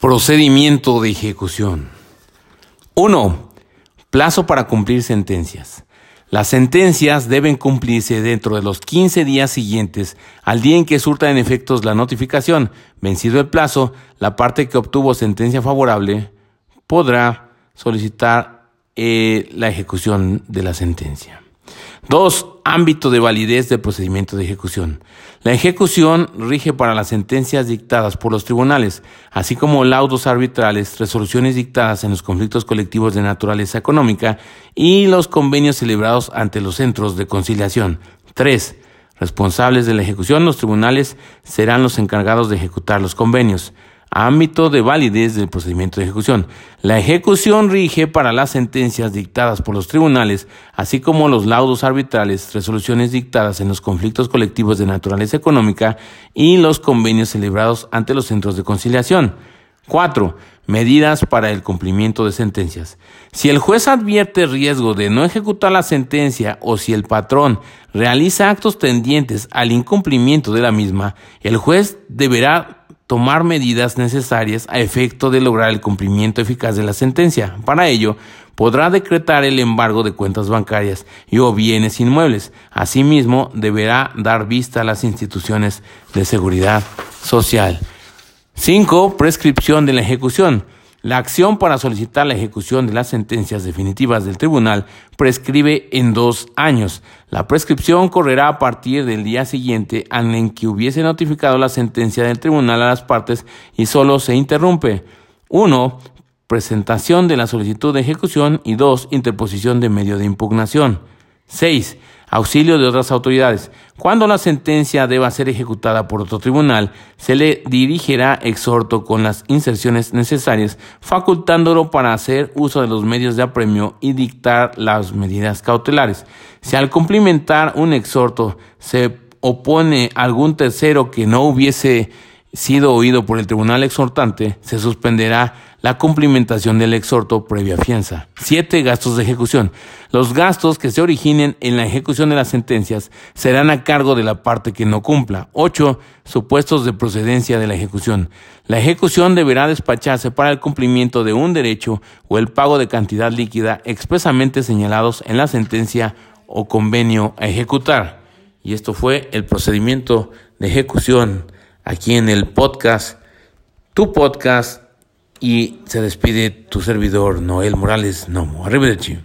Procedimiento de ejecución. 1. Plazo para cumplir sentencias. Las sentencias deben cumplirse dentro de los 15 días siguientes al día en que surta en efectos la notificación. Vencido el plazo, la parte que obtuvo sentencia favorable podrá solicitar eh, la ejecución de la sentencia. 2. Ámbito de validez del procedimiento de ejecución. La ejecución rige para las sentencias dictadas por los tribunales, así como laudos arbitrales, resoluciones dictadas en los conflictos colectivos de naturaleza económica y los convenios celebrados ante los centros de conciliación. 3. Responsables de la ejecución, los tribunales serán los encargados de ejecutar los convenios ámbito de validez del procedimiento de ejecución. La ejecución rige para las sentencias dictadas por los tribunales, así como los laudos arbitrales, resoluciones dictadas en los conflictos colectivos de naturaleza económica y los convenios celebrados ante los centros de conciliación. 4. Medidas para el cumplimiento de sentencias. Si el juez advierte riesgo de no ejecutar la sentencia o si el patrón realiza actos tendientes al incumplimiento de la misma, el juez deberá tomar medidas necesarias a efecto de lograr el cumplimiento eficaz de la sentencia. Para ello, podrá decretar el embargo de cuentas bancarias y o bienes inmuebles. Asimismo, deberá dar vista a las instituciones de seguridad social. 5. Prescripción de la ejecución. La acción para solicitar la ejecución de las sentencias definitivas del tribunal prescribe en dos años. La prescripción correrá a partir del día siguiente en que hubiese notificado la sentencia del tribunal a las partes y solo se interrumpe. 1. Presentación de la solicitud de ejecución y 2. Interposición de medio de impugnación. 6 auxilio de otras autoridades. Cuando la sentencia deba ser ejecutada por otro tribunal, se le dirigirá exhorto con las inserciones necesarias, facultándolo para hacer uso de los medios de apremio y dictar las medidas cautelares. Si al cumplimentar un exhorto se opone algún tercero que no hubiese sido oído por el tribunal exhortante, se suspenderá la cumplimentación del exhorto previa fianza. 7. Gastos de ejecución. Los gastos que se originen en la ejecución de las sentencias serán a cargo de la parte que no cumpla. 8. Supuestos de procedencia de la ejecución. La ejecución deberá despacharse para el cumplimiento de un derecho o el pago de cantidad líquida expresamente señalados en la sentencia o convenio a ejecutar. Y esto fue el procedimiento de ejecución aquí en el podcast, tu podcast, y se despide tu servidor Noel Morales Nomo. Arrivederci.